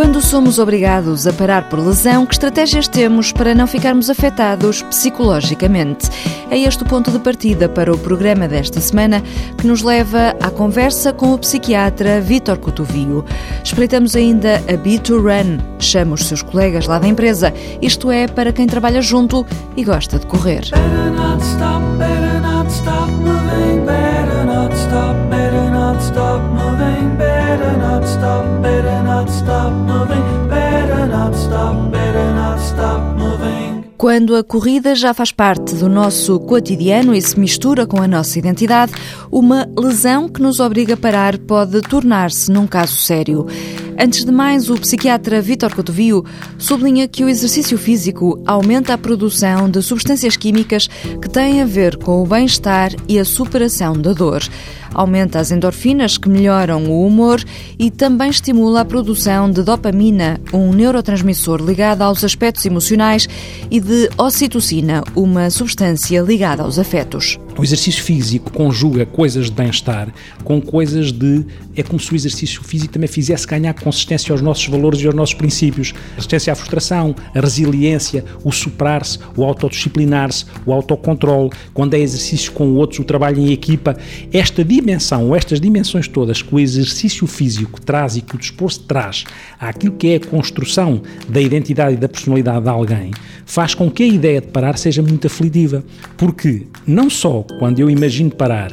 Quando somos obrigados a parar por lesão, que estratégias temos para não ficarmos afetados psicologicamente? É este o ponto de partida para o programa desta semana, que nos leva à conversa com o psiquiatra Vítor Cotovio. Espreitamos ainda a B2Run, chama os seus colegas lá da empresa, isto é, para quem trabalha junto e gosta de correr. Better not stop, better not stop moving, better not stop, better not stop moving, better not stop, better not stop moving, better not stop, better not stop moving. Quando a corrida já faz parte do nosso cotidiano e se mistura com a nossa identidade, uma lesão que nos obriga a parar pode tornar-se num caso sério. Antes de mais, o psiquiatra Vítor Cotovio sublinha que o exercício físico aumenta a produção de substâncias químicas que têm a ver com o bem-estar e a superação da dor aumenta as endorfinas que melhoram o humor e também estimula a produção de dopamina, um neurotransmissor ligado aos aspectos emocionais, e de ocitocina, uma substância ligada aos afetos. O exercício físico conjuga coisas de bem-estar com coisas de. É como se o exercício físico também fizesse ganhar consistência aos nossos valores e aos nossos princípios. A resistência à frustração, a resiliência, o superar-se, o autodisciplinar-se, o autocontrole. Quando é exercício com outros, o trabalho em equipa. Esta dimensão, estas dimensões todas que o exercício físico traz e que o desporto traz àquilo que é a construção da identidade e da personalidade de alguém, faz com que a ideia de parar seja muito aflitiva. Porque não só quando eu imagino parar,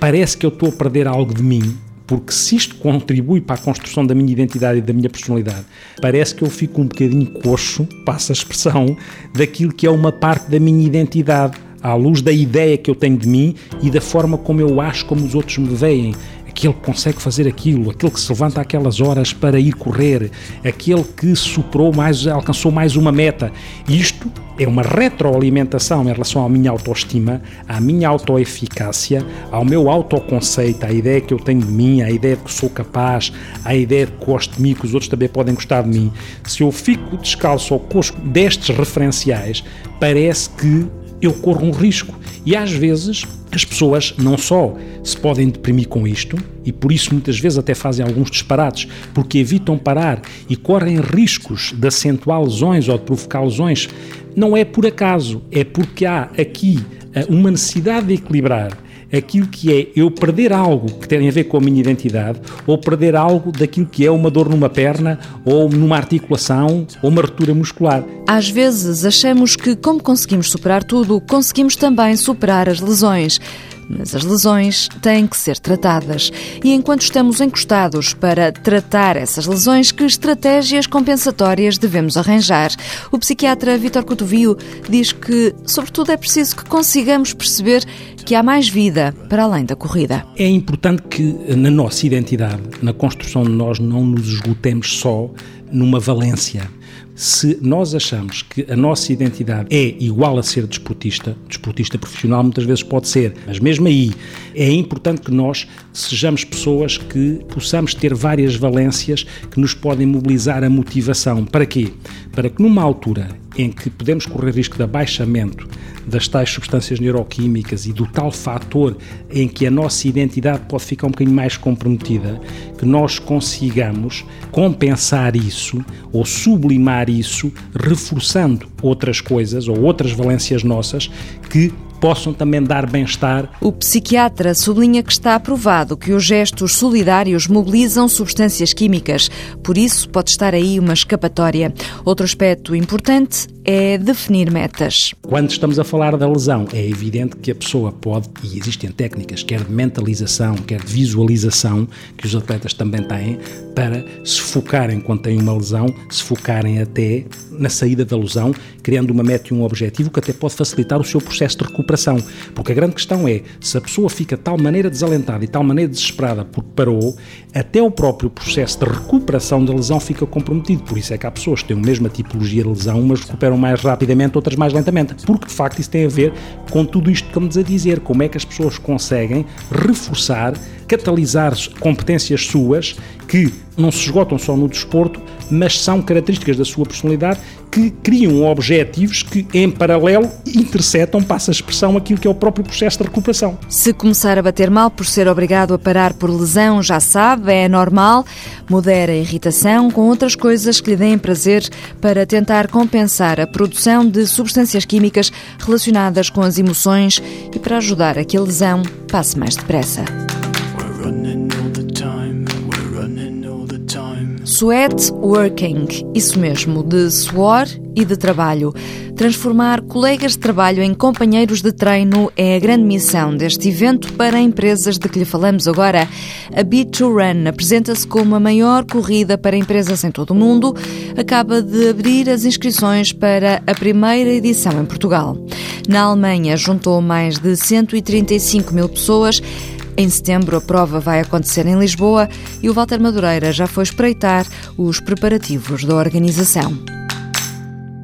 parece que eu estou a perder algo de mim, porque se isto contribui para a construção da minha identidade e da minha personalidade, parece que eu fico um bocadinho coxo, passa a expressão, daquilo que é uma parte da minha identidade à luz da ideia que eu tenho de mim e da forma como eu acho como os outros me veem. Aquele que consegue fazer aquilo, aquele que se levanta aquelas horas para ir correr, aquele que superou mais, alcançou mais uma meta. Isto é uma retroalimentação em relação à minha autoestima, à minha autoeficácia, ao meu autoconceito, à ideia que eu tenho de mim, à ideia de que sou capaz, à ideia de que gosto de mim, que os outros também podem gostar de mim. Se eu fico descalço ou coxo destes referenciais, parece que eu corro um risco. E às vezes as pessoas não só se podem deprimir com isto, e por isso muitas vezes até fazem alguns disparates, porque evitam parar e correm riscos de acentuar lesões ou de provocar lesões, não é por acaso, é porque há aqui eh, uma necessidade de equilibrar aquilo que é eu perder algo que tem a ver com a minha identidade ou perder algo daquilo que é uma dor numa perna ou numa articulação ou uma ruptura muscular. Às vezes achamos que, como conseguimos superar tudo, conseguimos também superar as lesões. Mas as lesões têm que ser tratadas. E enquanto estamos encostados para tratar essas lesões, que estratégias compensatórias devemos arranjar? O psiquiatra Vítor Cotovio diz que, sobretudo, é preciso que consigamos perceber que há mais vida para além da corrida. É importante que na nossa identidade, na construção de nós, não nos esgotemos só numa valência se nós achamos que a nossa identidade é igual a ser desportista, desportista profissional muitas vezes pode ser, mas mesmo aí é importante que nós sejamos pessoas que possamos ter várias valências que nos podem mobilizar a motivação. Para quê? Para que numa altura em que podemos correr risco de abaixamento das tais substâncias neuroquímicas e do tal fator em que a nossa identidade pode ficar um bocadinho mais comprometida, que nós consigamos compensar isso ou sublimar isso, reforçando outras coisas ou outras valências nossas que possam também dar bem-estar. O psiquiatra sublinha que está aprovado que os gestos solidários mobilizam substâncias químicas, por isso pode estar aí uma escapatória. Outro aspecto importante é definir metas. Quando estamos a falar da lesão, é evidente que a pessoa pode, e existem técnicas, quer de mentalização, quer de visualização, que os atletas também têm, para se focarem quando têm uma lesão, se focarem até na saída da lesão, criando uma meta e um objetivo que até pode facilitar o seu processo de recuperação. Porque a grande questão é, se a pessoa fica de tal maneira desalentada e tal maneira desesperada porque parou, até o próprio processo de recuperação da lesão fica comprometido. Por isso é que há pessoas que têm a mesma tipologia de lesão, umas recuperam mais rapidamente, outras mais lentamente. Porque de facto isso tem a ver com tudo isto que estamos a dizer, como é que as pessoas conseguem reforçar catalisar competências suas que não se esgotam só no desporto, mas são características da sua personalidade que criam objetivos que, em paralelo, interceptam, passa a expressão, aquilo que é o próprio processo de recuperação. Se começar a bater mal por ser obrigado a parar por lesão, já sabe, é normal. Modera a irritação com outras coisas que lhe deem prazer para tentar compensar a produção de substâncias químicas relacionadas com as emoções e para ajudar a que a lesão passe mais depressa. Sweat Working, isso mesmo, de suor e de trabalho. Transformar colegas de trabalho em companheiros de treino é a grande missão deste evento para empresas de que lhe falamos agora. A Beat2Run apresenta-se como a maior corrida para empresas em todo o mundo. Acaba de abrir as inscrições para a primeira edição em Portugal. Na Alemanha, juntou mais de 135 mil pessoas. Em setembro, a prova vai acontecer em Lisboa e o Walter Madureira já foi espreitar os preparativos da organização.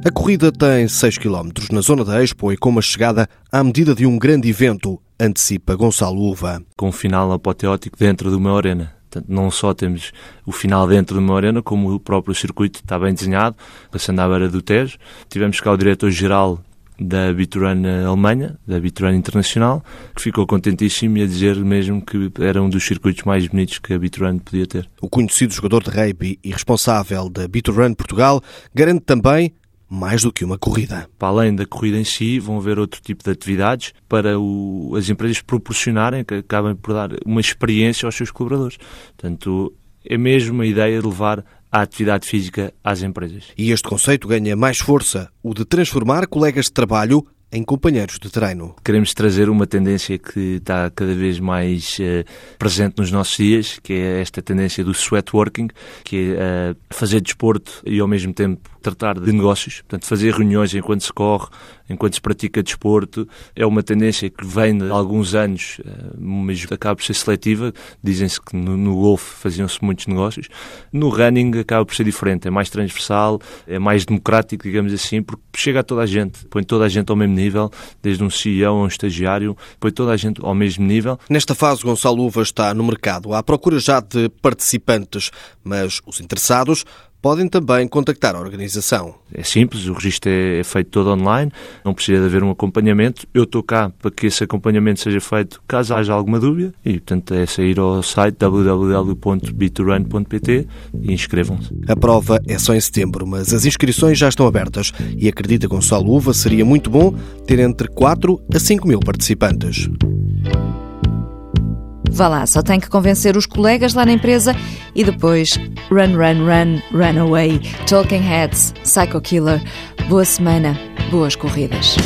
A corrida tem 6 km na zona da Expo e com uma chegada à medida de um grande evento, antecipa Gonçalo Uva. Com um final apoteótico dentro de uma arena. Portanto, não só temos o final dentro de uma arena, como o próprio circuito está bem desenhado, passando à beira do Tejo. Tivemos cá o diretor-geral da Biturana Alemanha, da Biturana Internacional, que ficou contentíssimo e a dizer mesmo que era um dos circuitos mais bonitos que a Biturana podia ter. O conhecido jogador de rugby e responsável da Biturana Portugal garante também mais do que uma corrida. Para além da corrida em si, vão haver outro tipo de atividades para o, as empresas proporcionarem, que acabem por dar uma experiência aos seus colaboradores. Portanto, é mesmo a ideia de levar a atividade física às empresas. E este conceito ganha mais força, o de transformar colegas de trabalho em companheiros de treino. Queremos trazer uma tendência que está cada vez mais uh, presente nos nossos dias, que é esta tendência do sweatworking, que é uh, fazer desporto e ao mesmo tempo tratar de negócios, portanto fazer reuniões enquanto se corre, enquanto se pratica desporto, é uma tendência que vem de alguns anos, eh, mas acaba por ser seletiva. Dizem-se que no, no golfe faziam-se muitos negócios. No running acaba por ser diferente, é mais transversal, é mais democrático, digamos assim, porque chega a toda a gente, põe toda a gente ao mesmo nível, desde um CEO a um estagiário, põe toda a gente ao mesmo nível. Nesta fase, Gonçalo Uva está no mercado à procura já de participantes, mas os interessados podem também contactar a organização. É simples, o registro é, é, feito todo online, não precisa de haver um acompanhamento. Eu estou cá para que esse acompanhamento seja feito caso haja alguma dúvida e, portanto, é sair ao site www.b2run.pt e inscrevam-se. A prova é só em setembro, mas as inscrições já estão abertas e acredita Gonçalo Uva seria muito bom ter entre 4 a 5 mil participantes. Vá lá, só tem que convencer os colegas lá na empresa e depois run, run, run, run away. Talking Heads, Psycho Killer. Boa semana, boas corridas.